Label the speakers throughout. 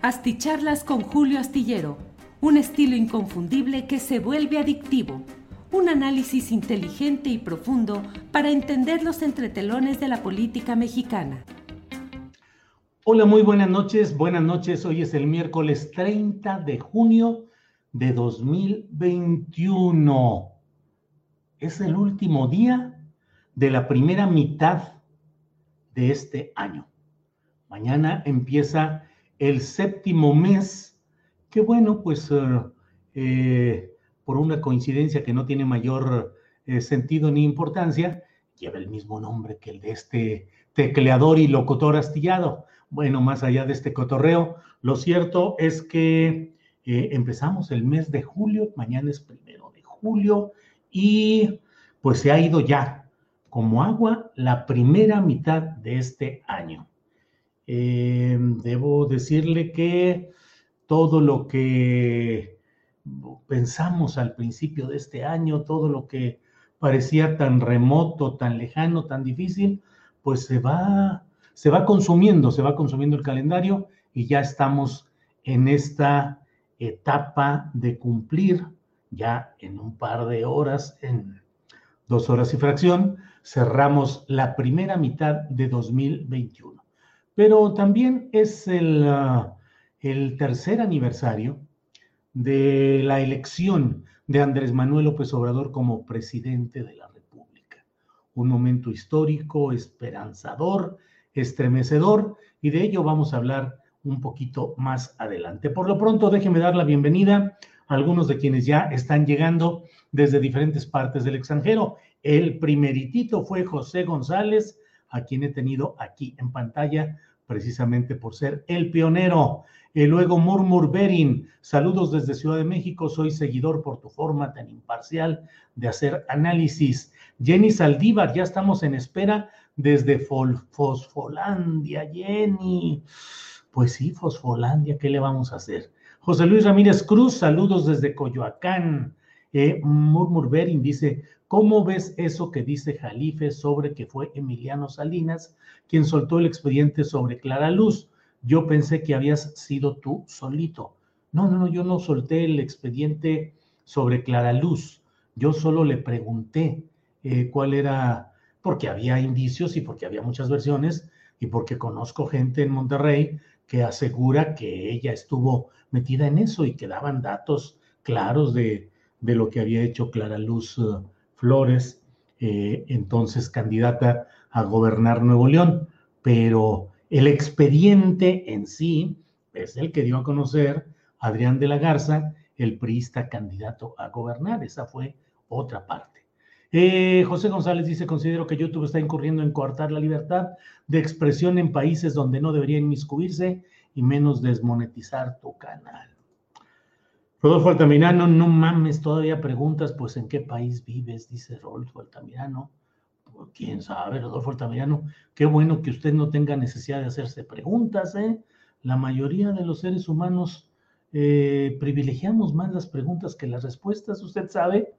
Speaker 1: Asticharlas con Julio Astillero, un estilo inconfundible que se vuelve adictivo, un análisis inteligente y profundo para entender los entretelones de la política mexicana.
Speaker 2: Hola, muy buenas noches. Buenas noches. Hoy es el miércoles 30 de junio de 2021. Es el último día de la primera mitad de este año. Mañana empieza el séptimo mes, que bueno, pues uh, eh, por una coincidencia que no tiene mayor eh, sentido ni importancia, lleva el mismo nombre que el de este tecleador y locutor astillado. Bueno, más allá de este cotorreo, lo cierto es que eh, empezamos el mes de julio, mañana es primero de julio, y pues se ha ido ya como agua la primera mitad de este año. Eh, debo decirle que todo lo que pensamos al principio de este año, todo lo que parecía tan remoto, tan lejano, tan difícil, pues se va, se va consumiendo, se va consumiendo el calendario y ya estamos en esta etapa de cumplir ya en un par de horas, en dos horas y fracción, cerramos la primera mitad de 2021 pero también es ah, el, tercer aniversario de la elección de Andrés Manuel López Obrador como presidente de la República. Un momento histórico, esperanzador, estremecedor, y de ello vamos a hablar un poquito más adelante. Por lo pronto, déjeme dar la bienvenida a algunos de quienes ya están llegando desde diferentes partes del extranjero. El primeritito fue José González, a quien he tenido aquí en pantalla precisamente por ser el pionero. Y luego Murmur Berin, saludos desde Ciudad de México, soy seguidor por tu forma tan imparcial de hacer análisis. Jenny Saldívar, ya estamos en espera desde Fosfolandia, Jenny. Pues sí, Fosfolandia, ¿qué le vamos a hacer? José Luis Ramírez Cruz, saludos desde Coyoacán. Eh, Murmur Berin dice, ¿cómo ves eso que dice Jalife sobre que fue Emiliano Salinas quien soltó el expediente sobre Clara Luz. Yo pensé que habías sido tú solito. No, no, no, yo no solté el expediente sobre Clara Luz. Yo solo le pregunté eh, cuál era, porque había indicios y porque había muchas versiones y porque conozco gente en Monterrey que asegura que ella estuvo metida en eso y que daban datos claros de, lo que había hecho Clara Luz eh, Flores, eh, entonces candidata a gobernar Nuevo León, pero el expediente en sí es el que dio a conocer Adrián de la Garza, el priista candidato a gobernar. Esa fue otra parte. Eh, José González dice, considero que YouTube está incurriendo en coartar la libertad de expresión en países donde no debería inmiscuirse y menos desmonetizar tu canal. Rodolfo Altamirano, no mames, todavía preguntas, pues en qué país vives, dice Rodolfo Altamirano quién sabe, Rodolfo Altamirano, qué bueno que usted no tenga necesidad de hacerse preguntas, ¿eh? La mayoría de los seres humanos eh, privilegiamos más las preguntas que las respuestas, usted sabe,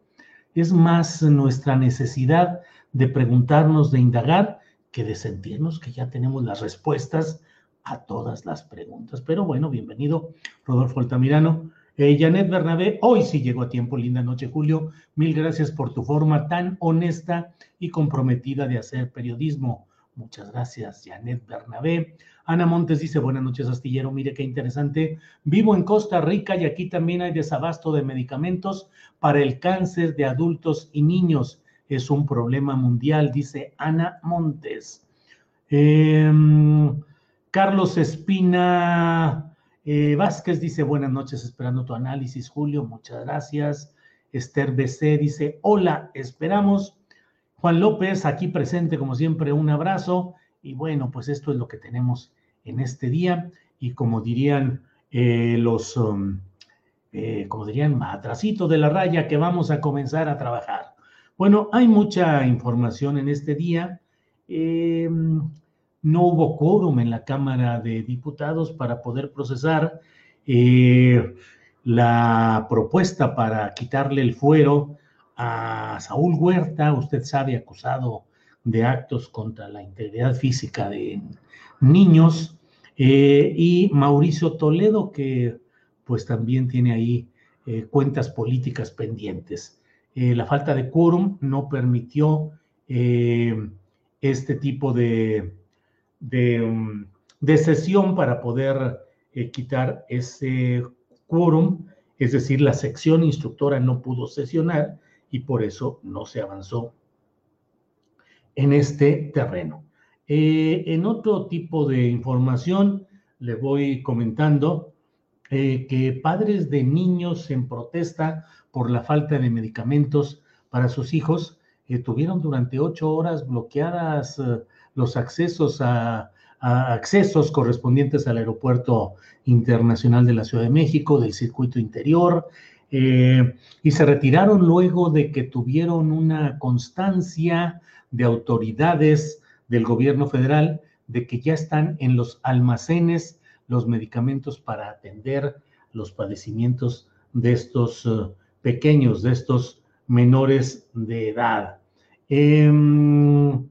Speaker 2: es más nuestra necesidad de preguntarnos, de indagar, que de sentirnos que ya tenemos las respuestas a todas las preguntas. Pero bueno, bienvenido, Rodolfo Altamirano. Eh, Janet Bernabé, hoy sí llegó a tiempo, linda noche, Julio. Mil gracias por tu forma tan honesta y comprometida de hacer periodismo. Muchas gracias, Janet Bernabé. Ana Montes dice, buenas noches, astillero. Mire qué interesante. Vivo en Costa Rica y aquí también hay desabasto de medicamentos para el cáncer de adultos y niños. Es un problema mundial, dice Ana Montes. Em, Carlos Espina eh, Vázquez dice, buenas noches, esperando tu análisis, Julio. Muchas gracias. Esther BC dice, hola, esperamos. Juan López, aquí presente, como siempre, un abrazo. Y bueno, pues esto es lo que tenemos en este día y como dirían eh, los, um, eh, como dirían, atrasito de la raya que vamos a comenzar a trabajar. Bueno, hay mucha información en este día. Em, no hubo quórum en la Cámara de Diputados para poder procesar eh, la propuesta para quitarle el fuero a Saúl Huerta, usted sabe, acusado de actos contra la integridad física de niños, eh, y Mauricio Toledo, que pues también tiene ahí eh, cuentas políticas pendientes. La falta de quórum no permitió este tipo de, de, um, de, sesión para poder quitar ese quórum, es decir, la sección instructora no pudo sesionar y por eso no se avanzó en este terreno. Eh, en otro tipo de información, le voy comentando eh, que padres de niños en protesta por la falta de medicamentos para sus hijos eh, tuvieron durante ocho horas bloqueadas los accesos a, accesos correspondientes al aeropuerto internacional de la Ciudad de México, del circuito interior, y se retiraron luego de que tuvieron una constancia de autoridades del gobierno federal de que ya están en los almacenes los medicamentos para atender los padecimientos de estos uh, pequeños, de estos menores de edad. Em,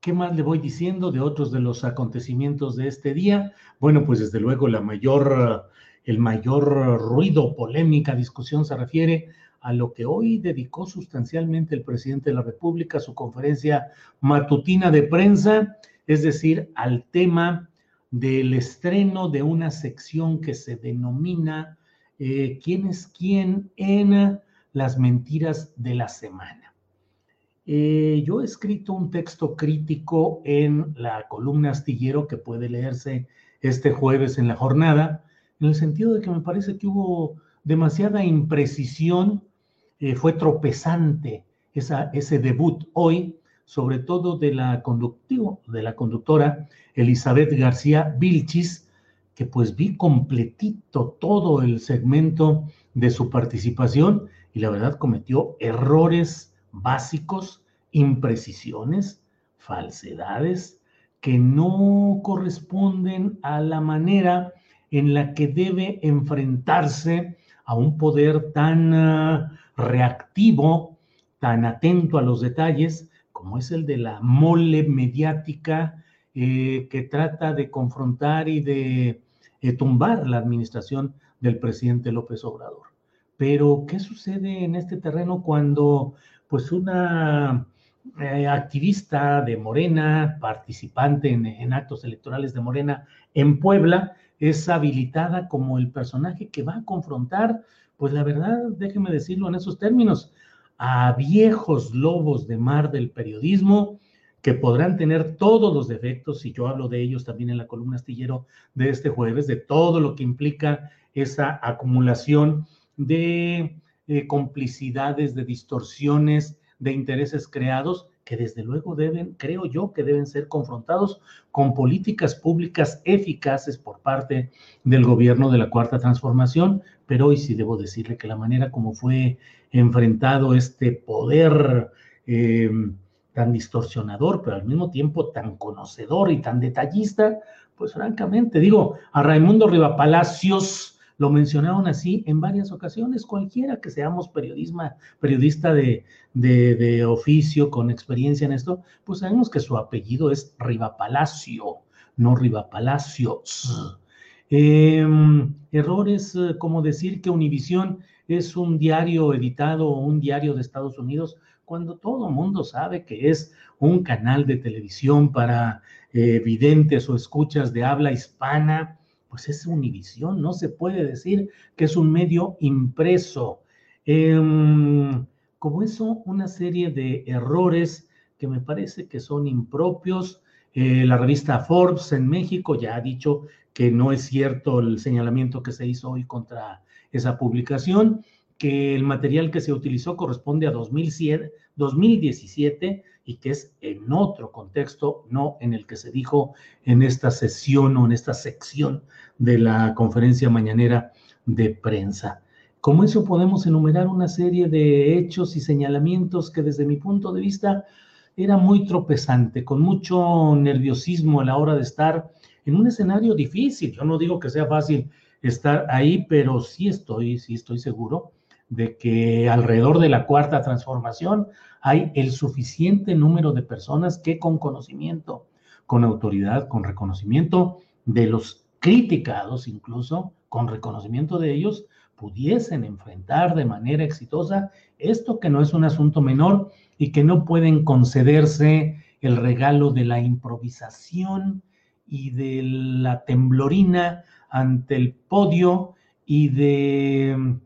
Speaker 2: ¿Qué más le voy diciendo de otros de los acontecimientos de este día? Bueno, pues desde luego la mayor, el mayor ruido, polémica, discusión se refiere a lo que hoy dedicó sustancialmente el presidente de la República, su conferencia matutina de prensa, es decir, al tema del estreno de una sección que se denomina eh, ¿Quién es quién en las mentiras de la semana? Eh, yo he escrito un texto crítico en la columna astillero que puede leerse este jueves en la jornada, en el sentido de que me parece que hubo demasiada imprecisión eh, fue tropezante ese debut hoy, sobre todo de la, de la conductora Elizabeth García Vilchis, que pues vi completito todo el segmento de su participación y la verdad cometió errores básicos, imprecisiones, falsedades que no corresponden a la manera en la que debe enfrentarse a un poder tan ah, reactivo, tan atento a los detalles, como es el de la mole mediática eh, que trata de confrontar y de eh, tumbar la administración del presidente López Obrador. Pero, ¿qué sucede en este terreno cuando, pues, una eh, activista de Morena, participante en, actos electorales de Morena en Puebla, es habilitada como el personaje que va a confrontar pues la verdad, déjeme decirlo en esos términos, a viejos lobos de mar del periodismo que podrán tener todos los defectos, y yo hablo de ellos también en la columna astillero de este jueves, de todo lo que implica esa acumulación de eh, complicidades, de distorsiones, de intereses creados que desde luego deben, creo yo, que deben ser confrontados con políticas públicas eficaces por parte del gobierno de la Cuarta Transformación, pero hoy sí debo decirle que la manera como fue enfrentado este poder eh, tan distorsionador, pero al mismo tiempo tan conocedor y tan detallista, pues francamente, digo, a Raimundo Rivapalacios lo mencionaron así en varias ocasiones. Cualquiera que seamos periodisma, periodista de, de, oficio con experiencia en esto, pues sabemos que su apellido es Rivapalacio, no Rivapalacios. Em, errores eh, como decir que Univisión es un diario editado o un diario de Estados Unidos, cuando todo mundo sabe que es un canal de televisión para eh, videntes o escuchas de habla hispana pues es Univisión, no se puede decir que es un medio impreso. Em, como eso, una serie de errores que me parece que son impropios. Eh, la revista Forbes en México ya ha dicho que no es cierto el señalamiento que se hizo hoy contra esa publicación, que el material que se utilizó corresponde a 2007, 2017 y que es en otro contexto, no en el que se dijo en esta sesión o en esta sección de la conferencia mañanera de prensa. Como eso podemos enumerar una serie de hechos y señalamientos que desde mi punto de vista era muy tropezante, con mucho nerviosismo a la hora de estar en un escenario difícil. Yo no digo que sea fácil estar ahí, pero sí estoy, sí estoy seguro de que alrededor de la cuarta transformación hay el suficiente número de personas que con conocimiento, con autoridad, con reconocimiento de los criticados incluso, con reconocimiento de ellos, pudiesen enfrentar de manera exitosa esto que no es un asunto menor y que no pueden concederse el regalo de la improvisación y de la temblorina ante el podio y de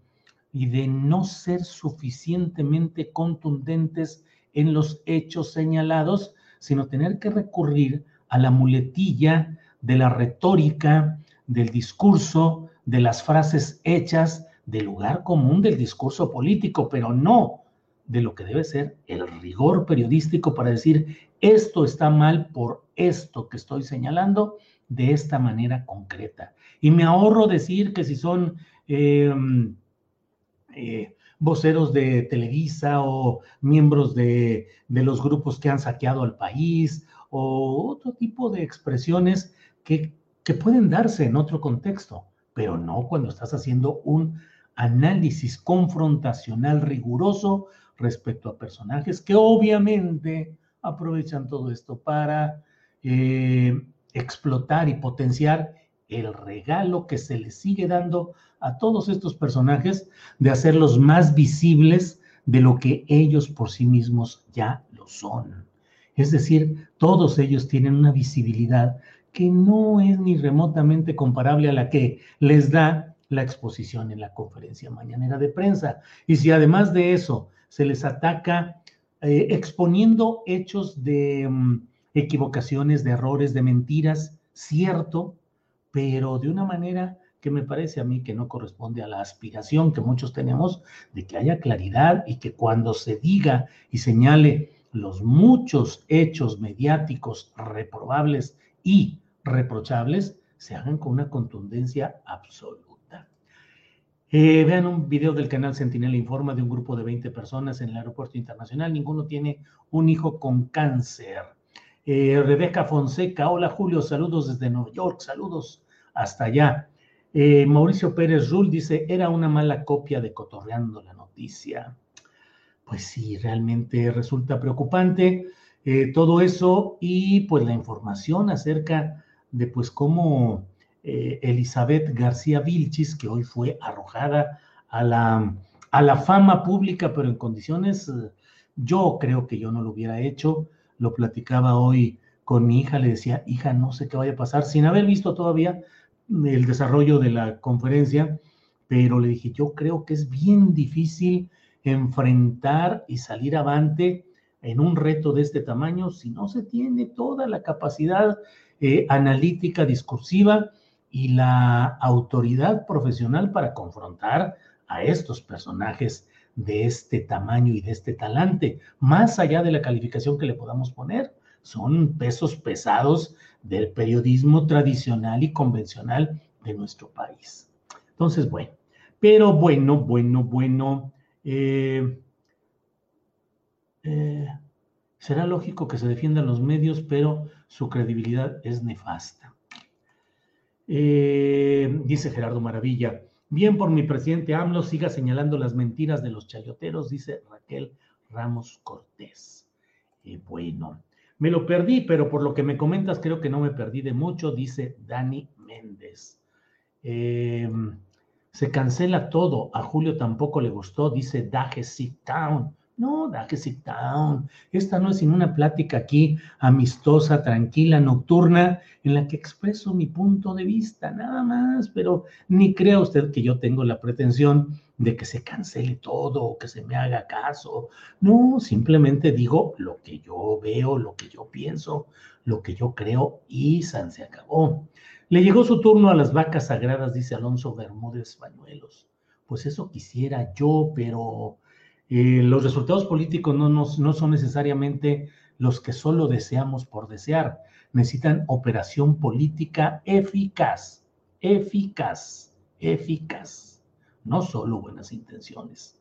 Speaker 2: y de no ser suficientemente contundentes en los hechos señalados, sino tener que recurrir a la muletilla de la retórica, del discurso, de las frases hechas, del lugar común del discurso político, pero no de lo que debe ser el rigor periodístico para decir esto está mal por esto que estoy señalando de esta manera concreta. Y me ahorro decir que si son em, eh, voceros de Televisa o miembros de, los grupos que han saqueado al país o otro tipo de expresiones que, que pueden darse en otro contexto, pero no cuando estás haciendo un análisis confrontacional riguroso respecto a personajes que obviamente aprovechan todo esto para eh, explotar y potenciar el regalo que se le sigue dando a todos estos personajes de hacerlos más visibles de lo que ellos por sí mismos ya lo son. Es decir, todos ellos tienen una visibilidad que no es ni remotamente comparable a la que les da la exposición en la conferencia mañanera de prensa. Y si además de eso se les ataca eh, exponiendo hechos de mm, equivocaciones, de errores, de mentiras, cierto, pero de una manera que me parece a mí que no corresponde a la aspiración que muchos tenemos de que haya claridad y que cuando se diga y señale los muchos hechos mediáticos reprobables y reprochables, se hagan con una contundencia absoluta. Eh, vean un video del canal Sentinel Informa de un grupo de 20 personas en el aeropuerto internacional. Ninguno tiene un hijo con cáncer. Eh, Rebeca Fonseca, hola Julio, saludos desde Nueva York, saludos hasta allá. Eh, Mauricio Pérez Rull dice, era una mala copia de Cotorreando la Noticia. Pues sí, realmente resulta preocupante eh, todo eso y pues la información acerca de pues cómo eh, Elizabeth García Vilchis, que hoy fue arrojada a la, a la fama pública, pero en condiciones, yo creo que yo no lo hubiera hecho, lo platicaba hoy con mi hija, le decía, hija, no sé qué vaya a pasar, sin haber visto todavía el desarrollo de la conferencia, pero le dije, yo creo que es bien difícil enfrentar y salir avante en un reto de este tamaño si no se tiene toda la capacidad eh, analítica, discursiva y la autoridad profesional para confrontar a estos personajes de este tamaño y de este talante, más allá de la calificación que le podamos poner son pesos pesados del periodismo tradicional y convencional de nuestro país. Entonces, bueno, pero bueno, bueno, bueno, eh, eh, será lógico que se defiendan los medios, pero su credibilidad es nefasta. Eh, dice Gerardo Maravilla, Bien por mi presidente AMLO, siga señalando las mentiras de los chayoteros, dice Raquel Ramos Cortés. Bueno, me lo perdí, pero por lo que me comentas, creo que no me perdí de mucho, dice Dani Méndez. Em, se cancela todo. A Julio tampoco le gustó, dice Daje Sit Town. No, Daje Sit Town. Esta no es sino una plática aquí amistosa, tranquila, nocturna, en la que expreso mi punto de vista, nada más. Pero ni crea usted que yo tengo la pretensión de que se cancele todo o que se me haga caso. No, simplemente digo lo que yo veo, lo que yo pienso, lo que yo creo y San se acabó. Le llegó su turno a las vacas sagradas, dice Alonso Bermúdez Bañuelos. Pues eso quisiera yo, pero eh, los resultados políticos no, no son necesariamente los que solo deseamos por desear. Necesitan operación política eficaz, eficaz, eficaz no solo buenas intenciones.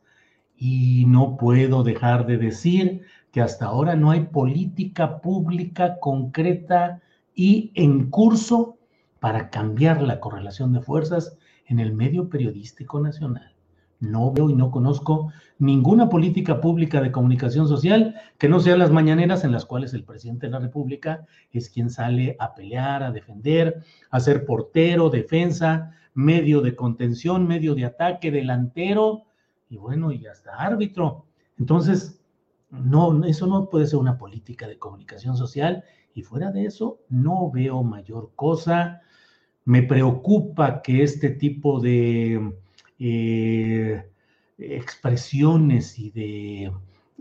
Speaker 2: Y no puedo dejar de decir que hasta ahora no hay política pública concreta y en curso para cambiar la correlación de fuerzas en el medio periodístico nacional. No veo y no conozco ninguna política pública de comunicación social que no sea las mañaneras en las cuales el presidente de la República es quien sale a pelear, a defender, a ser portero, defensa, medio de contención, medio de ataque, delantero y bueno, y hasta árbitro. Entonces, no, eso no puede ser una política de comunicación social y fuera de eso no veo mayor cosa. Me preocupa que este tipo de eh, expresiones y de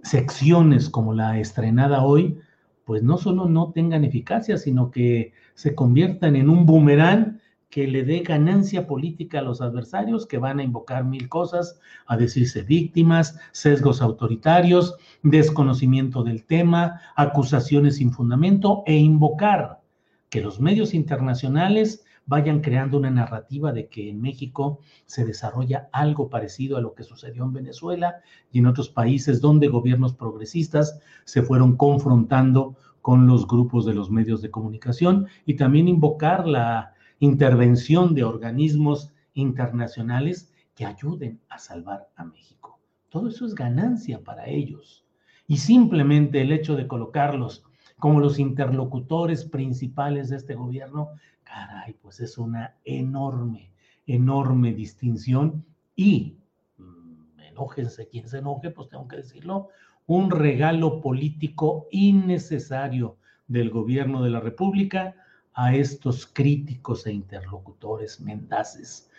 Speaker 2: secciones como la estrenada hoy, pues no solo no tengan eficacia, sino que se conviertan en un boomerang que le dé ganancia política a los adversarios que van a invocar mil cosas, a decirse víctimas, sesgos autoritarios, desconocimiento del tema, acusaciones sin fundamento e invocar que los medios internacionales vayan creando una narrativa de que en México se desarrolla algo parecido a lo que sucedió en Venezuela y en otros países donde gobiernos progresistas se fueron confrontando con los grupos de los medios de comunicación y también invocar la intervención de organismos internacionales que ayuden a salvar a México. Todo eso es ganancia para ellos. Y simplemente el hecho de colocarlos como los interlocutores principales de este gobierno, caray, pues es una enorme, enorme distinción. Y, mm, enójense quien se enoje, pues tengo que decirlo, un regalo político innecesario del gobierno de la República a estos críticos e interlocutores mendaces,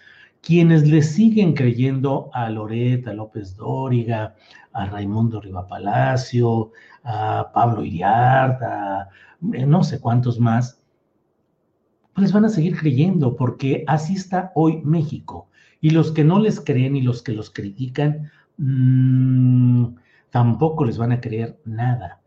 Speaker 2: quienes le siguen creyendo a Loreta, López Dóriga, a Raimundo Rivapalacio, a Pablo Iriart, a eh, no sé cuántos más, pues les van a seguir creyendo porque así está hoy México. Y los que no les creen y los que los critican, mmm, tampoco les van a creer nada.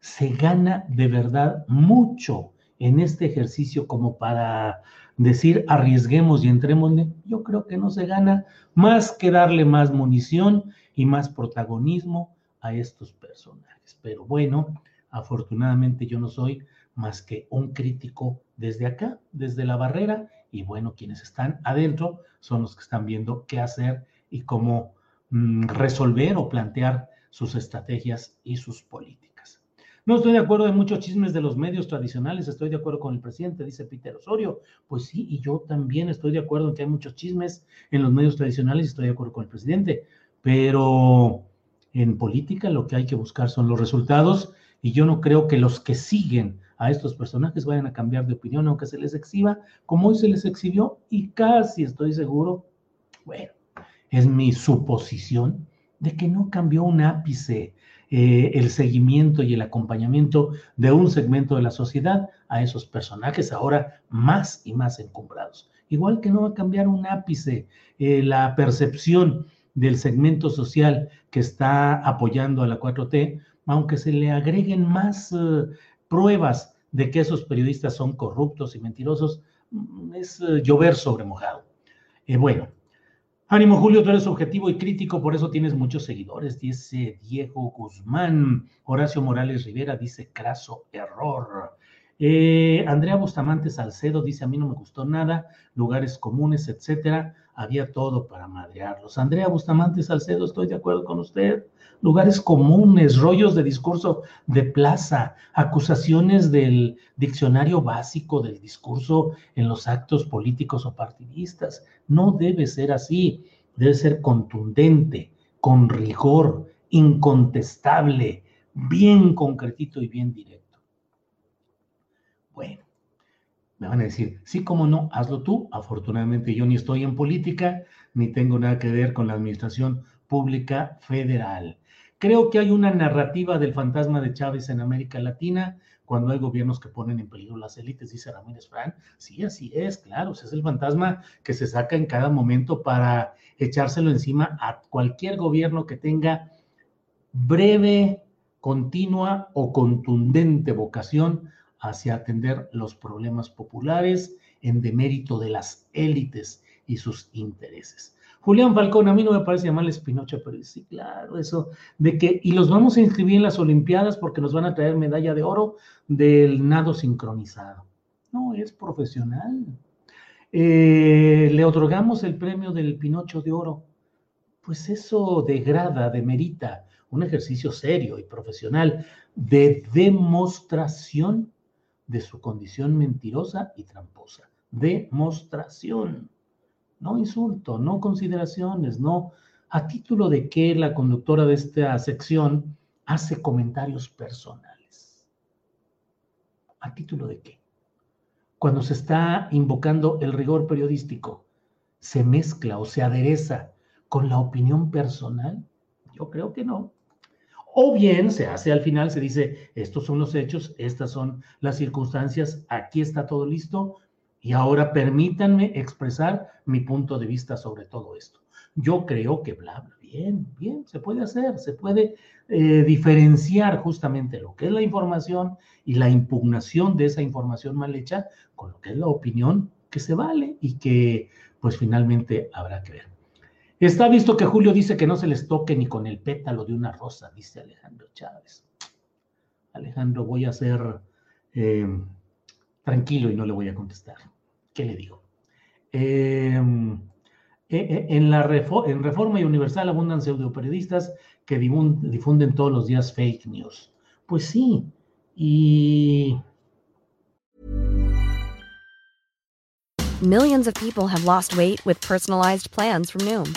Speaker 2: Se gana de verdad mucho en este ejercicio como para decir arriesguemos y entremos, yo creo que no se gana más que darle más munición y más protagonismo a estos personajes. Pero bueno, afortunadamente yo no soy más que un crítico desde acá, desde la barrera, y bueno, quienes están adentro son los que están viendo qué hacer y cómo mm, resolver o plantear sus estrategias y sus políticas. No estoy de acuerdo en muchos chismes de los medios tradicionales, estoy de acuerdo con el presidente, dice Peter Osorio. Pues sí, y yo también estoy de acuerdo en que hay muchos chismes en los medios tradicionales estoy de acuerdo con el presidente. Pero en política lo que hay que buscar son los resultados y yo no creo que los que siguen a estos personajes vayan a cambiar de opinión aunque se les exhiba, como hoy se les exhibió y casi estoy seguro, bueno, es mi suposición de que no cambió un ápice eh, el seguimiento y el acompañamiento de un segmento de la sociedad a esos personajes ahora más y más encumbrados. Igual que no va a cambiar un ápice eh, la percepción del segmento social que está apoyando a la 4T, aunque se le agreguen más eh, pruebas de que esos periodistas son corruptos y mentirosos, mm, es llover sobre mojado. bueno, Ánimo, Julio, tú eres objetivo y crítico, por eso tienes muchos seguidores, dice Diego Guzmán. Horacio Morales Rivera dice craso error. Eh, Andrea Bustamante Salcedo dice, a mí no me gustó nada, lugares comunes, etcétera, había todo para madrearlos. Andrea Bustamante Salcedo, estoy de acuerdo con usted. Lugares comunes, rollos de discurso de plaza, acusaciones del diccionario básico del discurso en los actos políticos o partidistas. No debe ser así, debe ser contundente, con rigor, incontestable, bien concretito y bien directo. Bueno, me van a decir, sí, cómo no, hazlo tú. Afortunadamente yo ni estoy en política, ni tengo nada que ver con la administración pública federal. Creo que hay una narrativa del fantasma de Chávez en América Latina cuando hay gobiernos que ponen en peligro las élites, dice Ramírez Fran. Sí, así es, claro, es el fantasma que se saca en cada momento para echárselo encima a cualquier gobierno que tenga breve, continua o contundente vocación hacia atender los problemas populares en demérito de las élites y sus intereses. Julián Falcón, a mí no me parece llamarles Pinocho, pero sí, claro, eso de que, y los vamos a inscribir en las Olimpiadas porque nos van a traer medalla de oro del nado sincronizado. No, es profesional. Eh, le otorgamos el premio del Pinocho de Oro. Pues eso degrada, demerita un ejercicio serio y profesional de demostración de su condición mentirosa y tramposa. Demostración, no insulto, no consideraciones, no a título de que la conductora de esta sección hace comentarios personales. ¿A título de qué? Cuando se está invocando el rigor periodístico, ¿se mezcla o se adereza con la opinión personal? Yo creo que no. O bien se hace al final, se dice, estos son los hechos, estas son las circunstancias, aquí está todo listo y ahora permítanme expresar mi punto de vista sobre todo esto. Yo creo que bla, bla, bien, bien, se puede hacer, se puede eh, diferenciar justamente lo que es la información y la impugnación de esa información mal hecha con lo que es la opinión que se vale y que pues finalmente habrá que ver. Está visto que Julio dice que no se les toque ni con el pétalo de una rosa, dice Alejandro Chávez. Alejandro, voy a ser eh, tranquilo y no le voy a contestar. ¿Qué le digo? Em, e, e, en, la en Reforma y Universal abundan pseudoperiodistas que difunden todos los días fake news. Pues sí, y
Speaker 3: Millions of people have lost weight with personalized plans from Noom,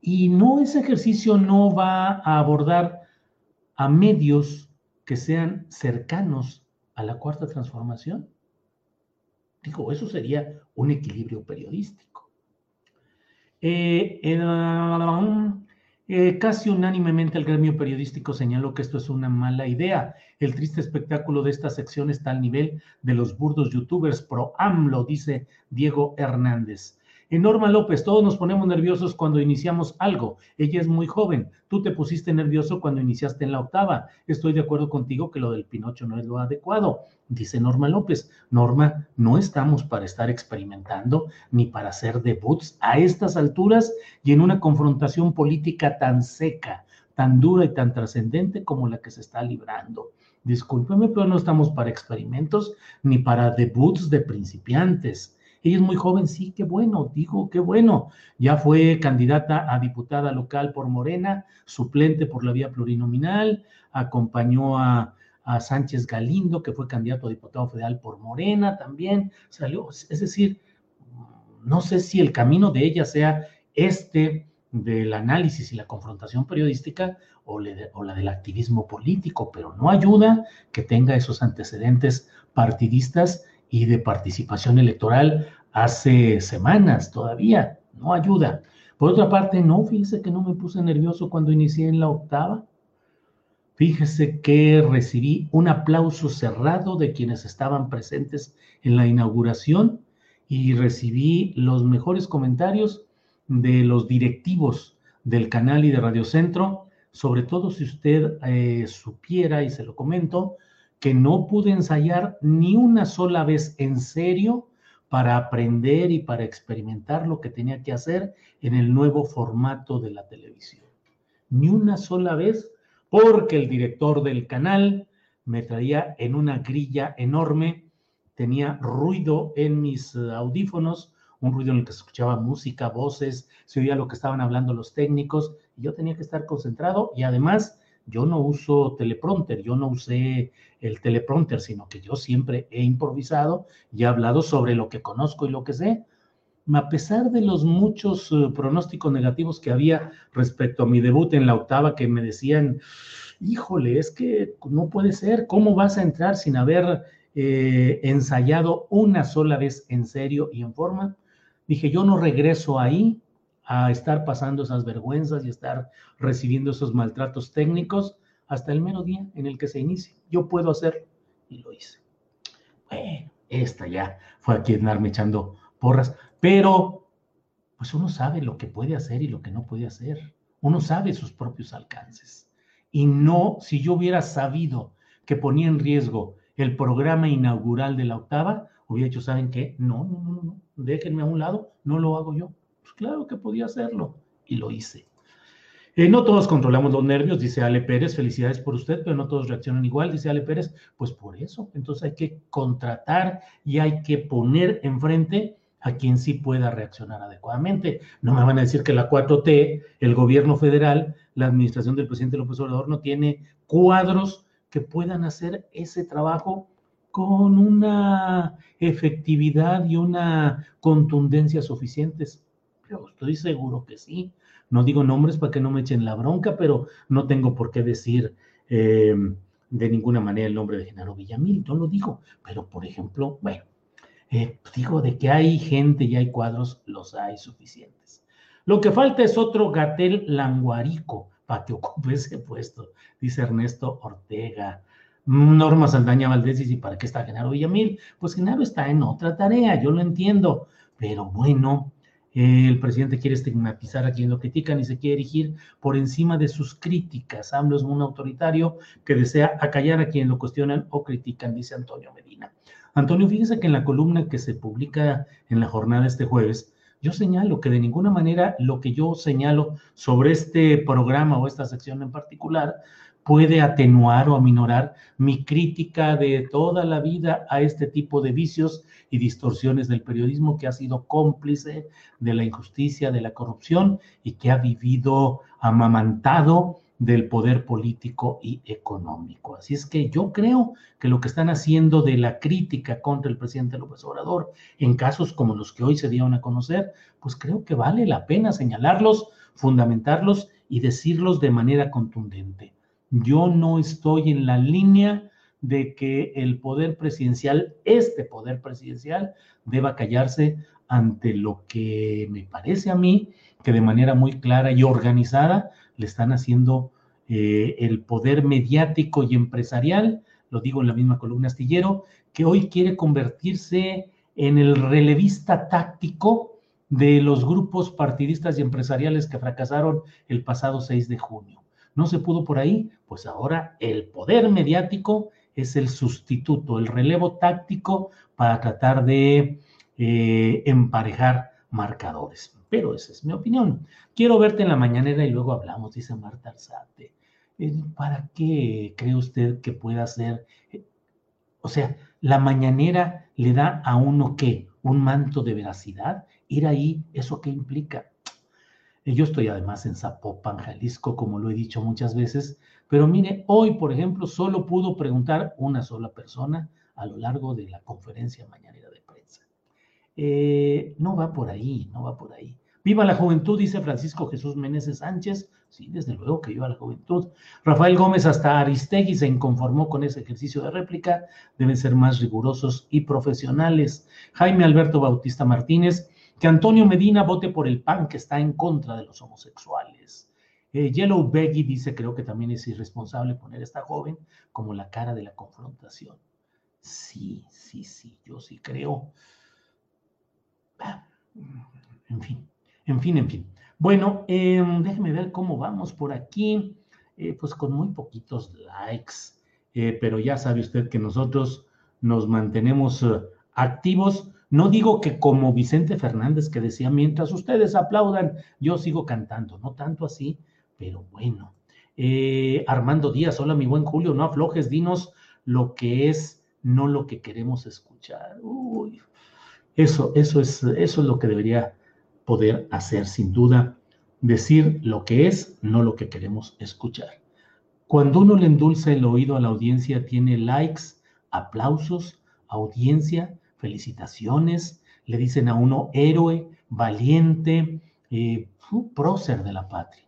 Speaker 2: Y no, ese ejercicio no va a abordar a medios que sean cercanos a la cuarta transformación. Digo, eso sería un equilibrio periodístico. Eh, eh, casi unánimemente el gremio periodístico señaló que esto es una mala idea. El triste espectáculo de esta sección está al nivel de los burdos youtubers pro AMLO, dice Diego Hernández. Norma López, todos nos ponemos nerviosos cuando iniciamos algo. Ella es muy joven. Tú te pusiste nervioso cuando iniciaste en la octava. Estoy de acuerdo contigo que lo del Pinocho no es lo adecuado. Dice Norma López. Norma, no estamos para estar experimentando ni para hacer debuts a estas alturas y en una confrontación política tan seca, tan dura y tan trascendente como la que se está librando. Discúlpeme, pero no estamos para experimentos ni para debuts de principiantes. Ella es muy joven, sí, qué bueno, digo, qué bueno. Ya fue candidata a diputada local por Morena, suplente por la vía plurinominal, acompañó a, a Sánchez Galindo, que fue candidato a diputado federal por Morena también, salió, es decir, no sé si el camino de ella sea este del análisis y la confrontación periodística o, la del activismo político, pero no ayuda que tenga esos antecedentes partidistas y de participación electoral hace semanas todavía, no ayuda. Por otra parte, no, fíjese que no me puse nervioso cuando inicié en la octava. Fíjese que recibí un aplauso cerrado de quienes estaban presentes en la inauguración y recibí los mejores comentarios de los directivos del canal y de Radio Centro, sobre todo si usted eh, supiera, y se lo comento, que no pude ensayar ni una sola vez en serio para aprender y para experimentar lo que tenía que hacer en el nuevo formato de la televisión. Ni una sola vez porque el director del canal me traía en una grilla enorme, tenía ruido en mis audífonos, un ruido en el que se escuchaba música, voces, se oía lo que estaban hablando los técnicos, y yo tenía que estar concentrado y además yo no uso teleprompter, yo no usé el teleprompter, sino que yo siempre he improvisado y he hablado sobre lo que conozco y lo que sé. A pesar de los muchos eh, pronósticos negativos que había respecto a mi debut en la octava, que me decían, híjole, es que no puede ser, ¿cómo vas a entrar sin haber eh, ensayado una sola vez en serio y en forma? Dije, yo no regreso ahí a estar pasando esas vergüenzas y estar recibiendo esos maltratos técnicos hasta el mero día en el que se inicie. Yo puedo hacerlo y lo hice. Bueno, esta ya fue aquí andarme echando porras, pero pues uno sabe lo que puede hacer y lo que no puede hacer. Uno sabe sus propios alcances. Y no, si yo hubiera sabido que ponía en riesgo el programa inaugural de la octava, hubiera dicho, ¿saben qué? No, no, no, no, déjenme a un lado, no lo hago yo. Pues claro que podía hacerlo y lo hice. Eh, no todos controlamos los nervios, dice Ale Pérez, felicidades por usted, pero no todos reaccionan igual, dice Ale Pérez, pues por eso, entonces hay que contratar y hay que poner enfrente a quien sí pueda reaccionar adecuadamente. No me van a decir que la 4T, el gobierno federal, la administración del presidente López Obrador no tiene cuadros que puedan hacer ese trabajo con una efectividad y una contundencia suficientes. Yo estoy seguro que sí. No digo nombres para que no me echen la bronca, pero no tengo por qué decir eh, de ninguna manera el nombre de Genaro Villamil, no lo digo. Pero, por ejemplo, bueno, eh, digo, de que hay gente y hay cuadros, los hay suficientes. Lo que falta es otro Gatel Languarico para que ocupe ese puesto, dice Ernesto Ortega. Norma Saldaña Valdés dice, ¿y para qué está Genaro Villamil? Pues Genaro está en otra tarea, yo lo entiendo, pero bueno, el presidente quiere estigmatizar a quien lo critican y se quiere erigir por encima de sus críticas. AMLO es un autoritario que desea acallar a quien lo cuestionan o critican, dice Antonio Medina. Antonio, fíjese que en la columna que se publica en la jornada este jueves, yo señalo que de ninguna manera lo que yo señalo sobre este programa o esta sección en particular puede atenuar o aminorar mi crítica de toda la vida a este tipo de vicios y distorsiones del periodismo que ha sido cómplice de la injusticia, de la corrupción y que ha vivido amamantado del poder político y económico. Así es que yo creo que lo que están haciendo de la crítica contra el presidente López Obrador en casos como los que hoy se dieron a conocer, pues creo que vale la pena señalarlos, fundamentarlos y decirlos de manera contundente. Yo no estoy en la línea de que el poder presidencial, este poder presidencial, deba callarse ante lo que me parece a mí que de manera muy clara y organizada le están haciendo eh, el poder mediático y empresarial, lo digo en la misma columna astillero, que hoy quiere convertirse en el relevista táctico de los grupos partidistas y empresariales que fracasaron el pasado 6 de junio. No se pudo por ahí, pues ahora el poder mediático es el sustituto, el relevo táctico para tratar de eh, emparejar marcadores pero esa es mi opinión. Quiero verte en la mañanera y luego hablamos, dice Marta Alzate. Eh, ¿Para qué cree usted que pueda ser? Eh, o sea, la mañanera le da a uno qué? Un manto de veracidad. Ir ahí, ¿eso qué implica? Yo estoy además en Zapopan, Jalisco, como lo he dicho muchas veces, pero mire, hoy, por ejemplo, solo pudo preguntar una sola persona a lo largo de la conferencia mañanera de prensa. Eh, no va por ahí, no va por ahí. Viva la juventud, dice Francisco Jesús Meneses Sánchez. Sí, desde luego que viva la juventud. Rafael Gómez hasta Aristegui se inconformó con ese ejercicio de réplica. Deben ser más rigurosos y profesionales. Jaime Alberto Bautista Martínez, que Antonio Medina vote por el PAN que está en contra de los homosexuales. Eh, Yellow Beggy dice, creo que también es irresponsable poner a esta joven como la cara de la confrontación. Sí, sí, sí, yo sí creo. Ah, en fin, en fin, en fin. Bueno, eh, déjeme ver cómo vamos por aquí. Eh, pues con muy poquitos likes, eh, pero ya sabe usted que nosotros nos mantenemos activos. No digo que como Vicente Fernández que decía, mientras ustedes aplaudan, yo sigo cantando, no tanto así, pero bueno. Armando Díaz, hola mi buen Julio, no aflojes, dinos lo que es, no lo que queremos escuchar. Uy, eso, eso es, eso es lo que debería poder hacer, sin duda, decir lo que es, no lo que queremos escuchar. Cuando uno le endulza el oído a la audiencia, tiene likes, aplausos, audiencia, felicitaciones, le dicen a uno héroe, valiente, eh, prócer de la patria.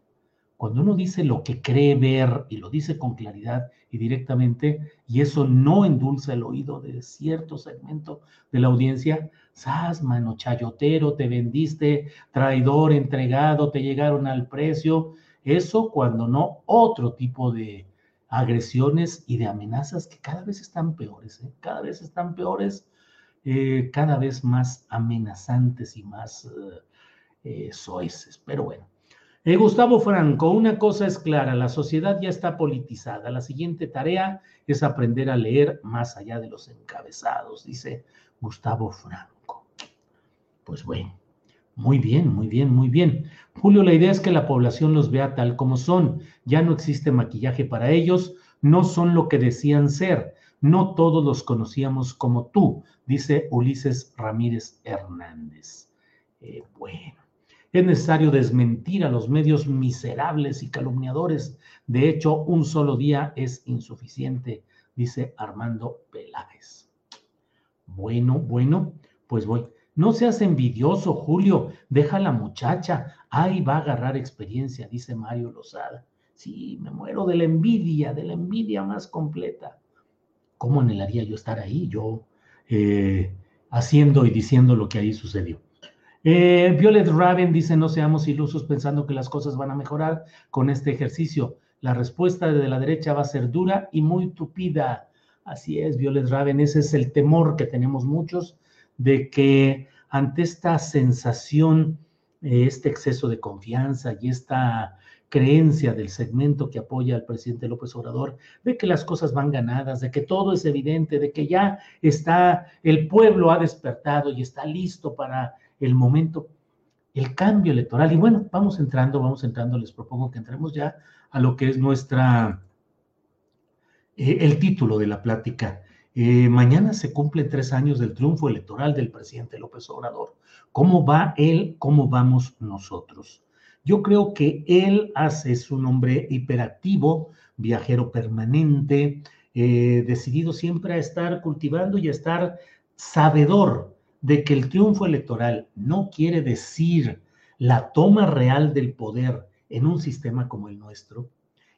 Speaker 2: Cuando uno dice lo que cree ver y lo dice con claridad y directamente, y eso no endulza el oído de cierto segmento de la audiencia, sas, mano, chayotero, te vendiste, traidor, entregado, te llegaron al precio. Eso cuando no otro tipo de agresiones y de amenazas que cada vez están peores, ¿eh? cada vez están peores, eh, cada vez más amenazantes y más eh, soeces. Pero bueno, eh, Gustavo Franco, una cosa es clara, la sociedad ya está politizada. La siguiente tarea es aprender a leer más allá de los encabezados, dice Gustavo Franco. Pues bueno, muy bien, muy bien, muy bien. Julio, la idea es que la población los vea tal como son. Ya no existe maquillaje para ellos, no son lo que decían ser. No todos los conocíamos como tú, dice Ulises Ramírez Hernández. Eh, bueno. Es necesario desmentir a los medios miserables y calumniadores. De hecho, un solo día es insuficiente, dice Armando Peláez. Bueno, bueno, pues voy. No seas envidioso, Julio. Deja a la muchacha. Ahí va a agarrar experiencia, dice Mario Lozada. Sí, me muero de la envidia, de la envidia más completa. ¿Cómo anhelaría yo estar ahí? Yo eh, haciendo y diciendo lo que ahí sucedió. Eh, Violet Raven dice, no seamos ilusos pensando que las cosas van a mejorar con este ejercicio. La respuesta de la derecha va a ser dura y muy tupida. Así es, Violet Raven, ese es el temor que tenemos muchos de que ante esta sensación, eh, este exceso de confianza y esta creencia del segmento que apoya al presidente López Obrador, de que las cosas van ganadas, de que todo es evidente, de que ya está, el pueblo ha despertado y está listo para el momento, el cambio electoral. Y bueno, vamos entrando, vamos entrando, les propongo que entremos ya a lo que es nuestra, eh, el título de la plática. Eh, mañana se cumplen tres años del triunfo electoral del presidente López Obrador. ¿Cómo va él? ¿Cómo vamos nosotros? Yo creo que él hace, es un hombre hiperactivo, viajero permanente, eh, decidido siempre a estar cultivando y a estar sabedor de que el triunfo electoral no quiere decir la toma real del poder en un sistema como el nuestro,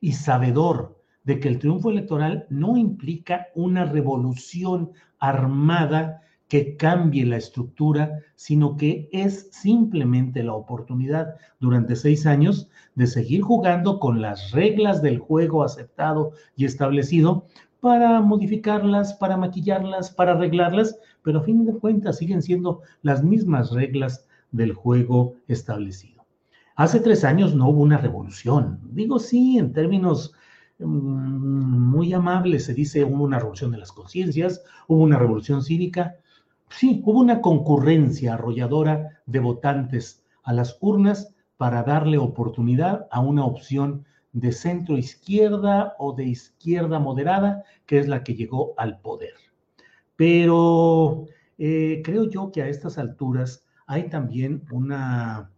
Speaker 2: y sabedor de que el triunfo electoral no implica una revolución armada que cambie la estructura, sino que es simplemente la oportunidad durante seis años de seguir jugando con las reglas del juego aceptado y establecido para modificarlas, para maquillarlas, para arreglarlas, pero a fin de cuentas siguen siendo las mismas reglas del juego establecido. Hace tres años no hubo una revolución. Digo sí, en términos mm, muy amables se dice hubo una revolución de las conciencias, hubo una revolución cívica. Sí, hubo una concurrencia arrolladora de votantes a las urnas para darle oportunidad a una opción de centro izquierda o de izquierda moderada, que es la que llegó al poder. Pero eh, creo yo que a estas alturas hay también una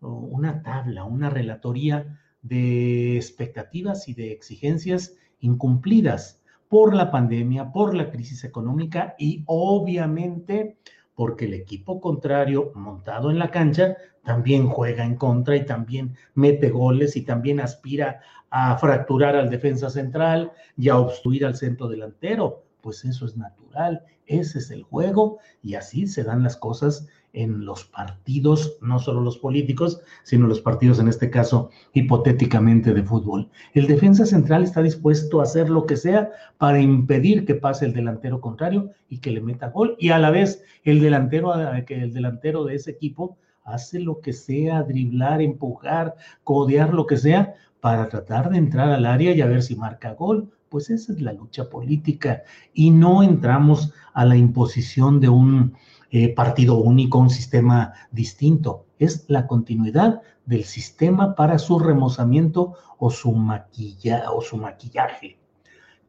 Speaker 2: una tabla, una relatoría de expectativas y de exigencias incumplidas por la pandemia, por la crisis económica y obviamente porque el equipo contrario montado en la cancha también juega en contra y también mete goles y también aspira a fracturar al defensa central y a obstruir al centro delantero. Pues eso es natural, ese es el juego y así se dan las cosas en los partidos, no solo los políticos, sino los partidos, en este caso, hipotéticamente de fútbol. El defensa central está dispuesto a hacer lo que sea para impedir que pase el delantero contrario y que le meta gol, y a la vez el delantero, que el delantero de ese equipo hace lo que sea, driblar, empujar, codear, lo que sea, para tratar de entrar al área y a ver si marca gol. Pues esa es la lucha política y no entramos a la imposición de un eh, partido único, un sistema distinto. Es la continuidad del sistema para su remozamiento o su, maquilla, o su maquillaje.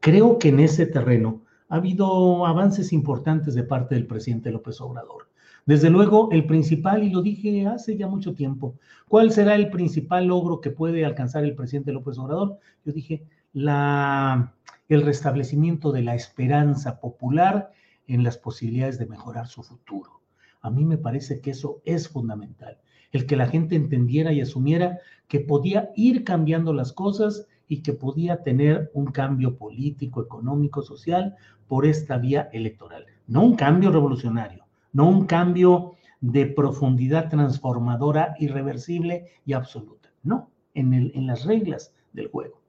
Speaker 2: Creo que en ese terreno ha habido avances importantes de parte del presidente López Obrador. Desde luego, el principal, y lo dije hace ya mucho tiempo, ¿cuál será el principal logro que puede alcanzar el presidente López Obrador? Yo dije, el restablecimiento de la esperanza popular en las posibilidades de mejorar su futuro. A mí me parece que eso es fundamental, el que la gente entendiera y asumiera que podía ir cambiando las cosas y que podía tener un cambio político, económico, social por esta vía electoral. No un cambio revolucionario, no un cambio de profundidad transformadora, irreversible y absoluta. No, en, el, en las reglas del juego.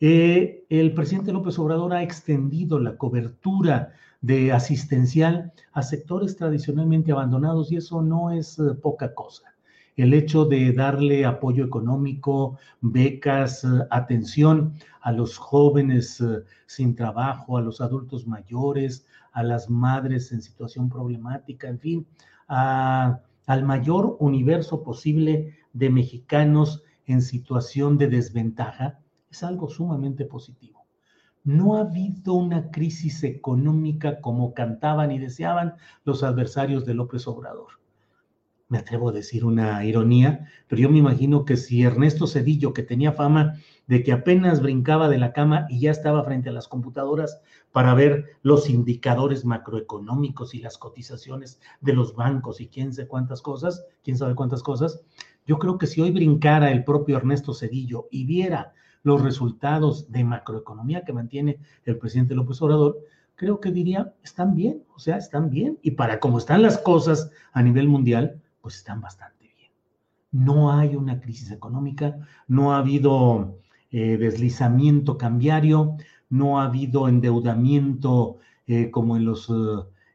Speaker 2: Eh, el presidente López Obrador ha extendido la cobertura de asistencial a sectores tradicionalmente abandonados y eso no es eh, poca cosa. El hecho de darle apoyo económico, becas, eh, atención a los jóvenes eh, sin trabajo, a los adultos mayores, a las madres en situación problemática, en fin, al mayor universo posible de mexicanos en situación de desventaja, es algo sumamente positivo no ha habido una crisis económica como cantaban y deseaban los adversarios de López Obrador. Me atrevo a decir una ironía, pero yo me imagino que si Ernesto Cedillo, que tenía fama de que apenas brincaba de la cama y ya estaba frente a las computadoras para ver los indicadores macroeconómicos y las cotizaciones de los bancos y quién sabe cuántas cosas, quién sabe cuántas cosas, yo creo que si hoy brincara el propio Ernesto Cedillo y viera los resultados de macroeconomía que mantiene el presidente López Obrador, creo que diría, están bien, o sea, están bien. Y para cómo están las cosas a nivel mundial, pues están bastante bien. No hay una crisis económica, no ha habido eh, deslizamiento cambiario, no ha habido endeudamiento eh, como en las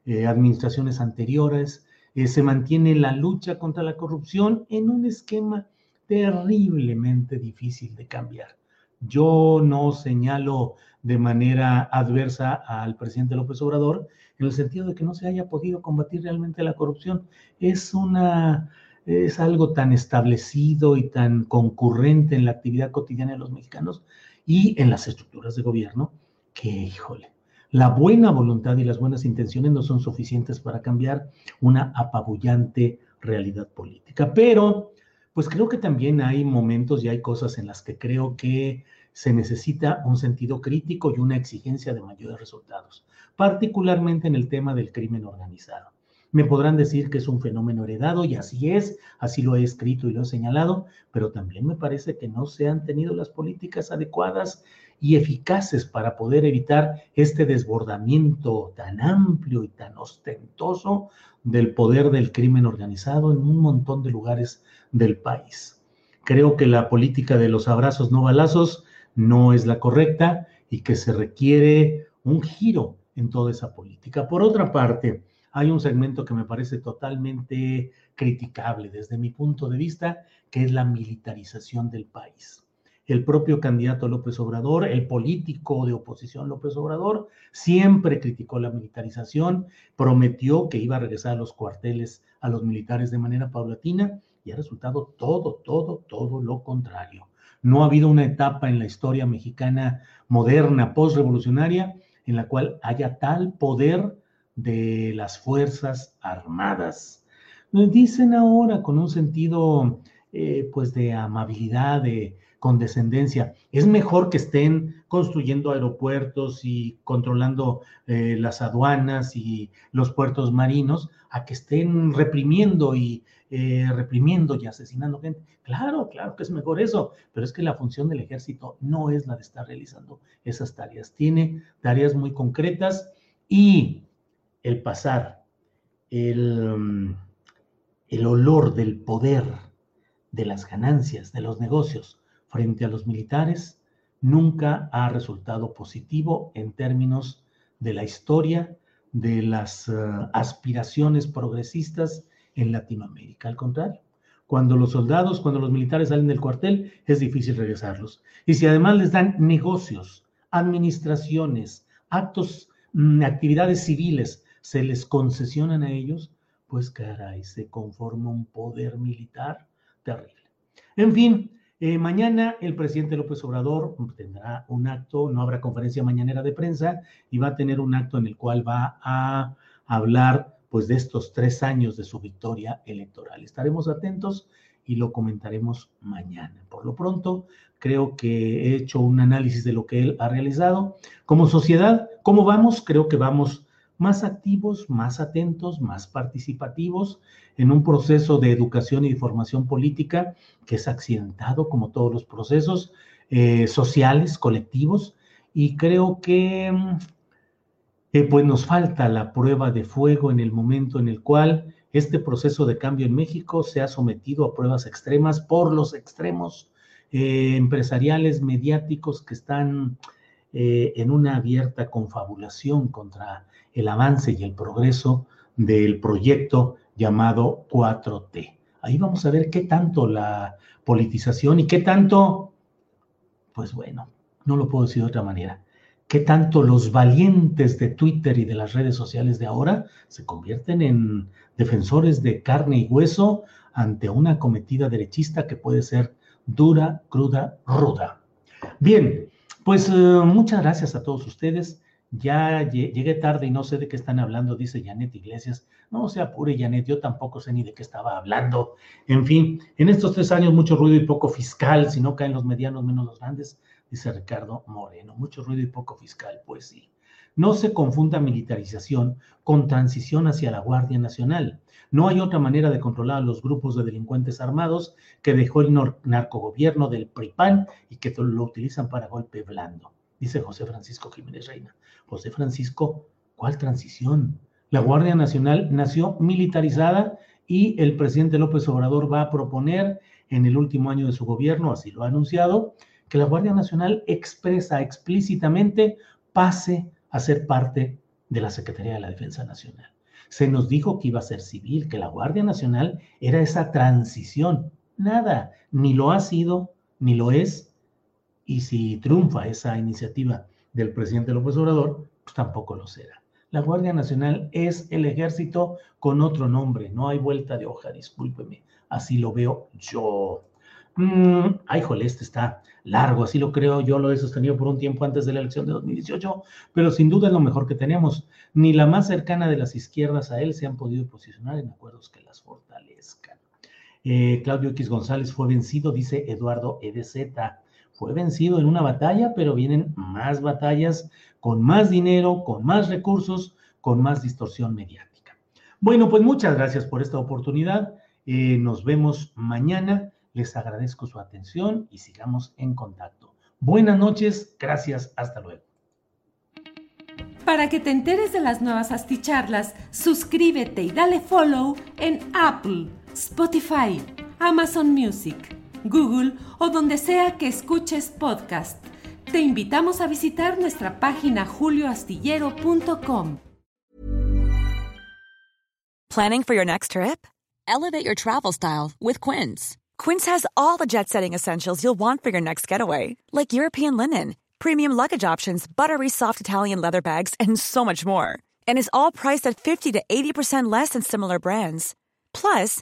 Speaker 2: eh, administraciones anteriores, se mantiene la lucha contra la corrupción en un esquema terriblemente difícil de cambiar. Yo no señalo de manera adversa al presidente López Obrador en el sentido de que no se haya podido combatir realmente la corrupción. Es una es algo tan establecido y tan concurrente en la actividad cotidiana de los mexicanos y en las estructuras de gobierno que, híjole, la buena voluntad y las buenas intenciones no son suficientes para cambiar una apabullante realidad política. Pero pues creo que también hay momentos y hay cosas en las que creo que se necesita un sentido crítico y una exigencia de mayores resultados, particularmente en el tema del crimen organizado. Me podrán decir que es un fenómeno heredado y así es, así lo he escrito y lo he señalado, pero también me parece que no se han tenido las políticas adecuadas y eficaces para poder evitar este desbordamiento tan amplio y tan ostentoso del poder del crimen organizado en un montón de lugares del país. Creo que la política de los abrazos no balazos no es la correcta y que se requiere un giro en toda esa política. Por otra parte, hay un segmento que me parece totalmente criticable desde mi punto de vista, que es la militarización del país. El propio candidato López Obrador, el político de oposición López Obrador, siempre criticó la militarización, prometió que iba a regresar a los cuarteles a los militares de manera paulatina y ha resultado todo, todo, todo lo contrario. No ha habido una etapa en la historia mexicana moderna, postrevolucionaria, en la cual haya tal poder de las Fuerzas Armadas. Nos dicen ahora con un sentido eh, pues de amabilidad, de condescendencia. Es mejor que estén construyendo aeropuertos y controlando eh, las aduanas y los puertos marinos a que estén reprimiendo y eh, reprimiendo y asesinando gente. Claro, claro que es mejor eso, pero es que la función del ejército no es la de estar realizando esas tareas. Tiene tareas muy concretas y el pasar, el, el olor del poder, de las ganancias, de los negocios frente a los militares, nunca ha resultado positivo en términos de la historia, de las eh, aspiraciones progresistas en Latinoamérica. Al contrario, cuando los soldados, cuando los militares salen del cuartel, es difícil regresarlos. Y si además les dan negocios, administraciones, actos, mm, actividades civiles, se les concesionan a ellos, pues caray, se conforma un poder militar terrible. En fin, eh, mañana el presidente López Obrador tendrá un acto, no habrá conferencia mañanera de prensa y va a tener un acto en el cual va a hablar pues de estos tres años de su victoria electoral. Estaremos atentos y lo comentaremos mañana. Por lo pronto, creo que he hecho un análisis de lo que él ha realizado. Como sociedad, ¿cómo vamos? Creo que vamos más activos, más atentos, más participativos en un proceso de educación y formación política que es accidentado como todos los procesos eh, sociales, colectivos, y creo que mm, pues nos falta la prueba de fuego en el momento en el cual este proceso de cambio en México se ha sometido a pruebas extremas por los extremos eh, empresariales, mediáticos que están eh, en una abierta confabulación contra el avance y el progreso del proyecto llamado 4T. Ahí vamos a ver qué tanto la politización y qué tanto, pues bueno, no lo puedo decir de otra manera, qué tanto los valientes de Twitter y de las redes sociales de ahora se convierten en defensores de carne y hueso ante una cometida derechista que puede ser dura, cruda, ruda. Bien, pues eh, muchas gracias a todos ustedes. Ya llegué tarde y no sé de qué están hablando, dice Janet Iglesias. No se apure, Janet, yo tampoco sé ni de qué estaba hablando. En fin, en estos tres años mucho ruido y poco fiscal, si no caen los medianos menos los grandes dice Ricardo Moreno. Mucho ruido y poco fiscal, pues sí. No se confunda militarización con transición hacia la Guardia Nacional. No hay otra manera de controlar a los grupos de delincuentes armados que dejó el narcogobierno del PRIPAN y que lo utilizan para golpe blando, dice José Francisco Jiménez Reina. José Francisco, ¿cuál transición? La Guardia Nacional nació militarizada y el presidente López Obrador va a proponer en el último año de su gobierno, así lo ha anunciado, que la Guardia Nacional expresa explícitamente pase a ser parte de la Secretaría de la Defensa Nacional. Se nos dijo que iba a ser civil, que la Guardia Nacional era esa transición. Nada, ni lo ha sido, ni lo es. Y si triunfa esa iniciativa del presidente López Obrador, pues tampoco lo será. La Guardia Nacional es el ejército con otro nombre, no hay vuelta de hoja, discúlpeme, así lo veo yo. Mm, ay, jole, este está largo, así lo creo, yo lo he sostenido por un tiempo antes de la elección de 2018, pero sin duda es lo mejor que tenemos. Ni la más cercana de las izquierdas a él se han podido posicionar en acuerdos que las fortalezcan. Eh, Claudio X González fue vencido, dice Eduardo EDZ. Fue vencido en una batalla, pero vienen más batallas con más dinero, con más recursos, con más distorsión mediática. Bueno, pues muchas gracias por esta oportunidad. Eh, nos vemos mañana. Les agradezco su atención y sigamos en contacto. Buenas noches, gracias, hasta luego.
Speaker 1: Para que te enteres de las nuevas asticharlas, suscríbete y dale follow en Apple, Spotify, Amazon Music, Google o donde sea que escuches podcast. Te invitamos a visitar nuestra página julioastillero.com.
Speaker 4: Planning for your next trip? Elevate your travel style with Quince. Quince has all the jet setting essentials you'll want for your next getaway, like European linen, premium luggage options, buttery soft Italian leather bags, and so much more. And is all priced at 50 to 80% less than similar brands. Plus,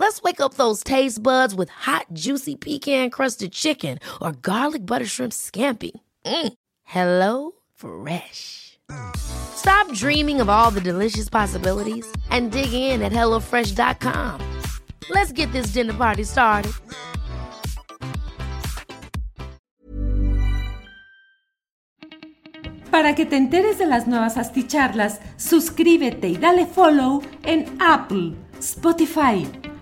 Speaker 5: Let's wake up those taste buds with hot, juicy pecan-crusted chicken or garlic butter shrimp scampi. Mm. Hello Fresh. Stop dreaming of all the delicious possibilities and dig in at HelloFresh.com. Let's get this dinner party started.
Speaker 1: Para que te enteres de las nuevas asticharlas, suscríbete y dale follow en Apple, Spotify,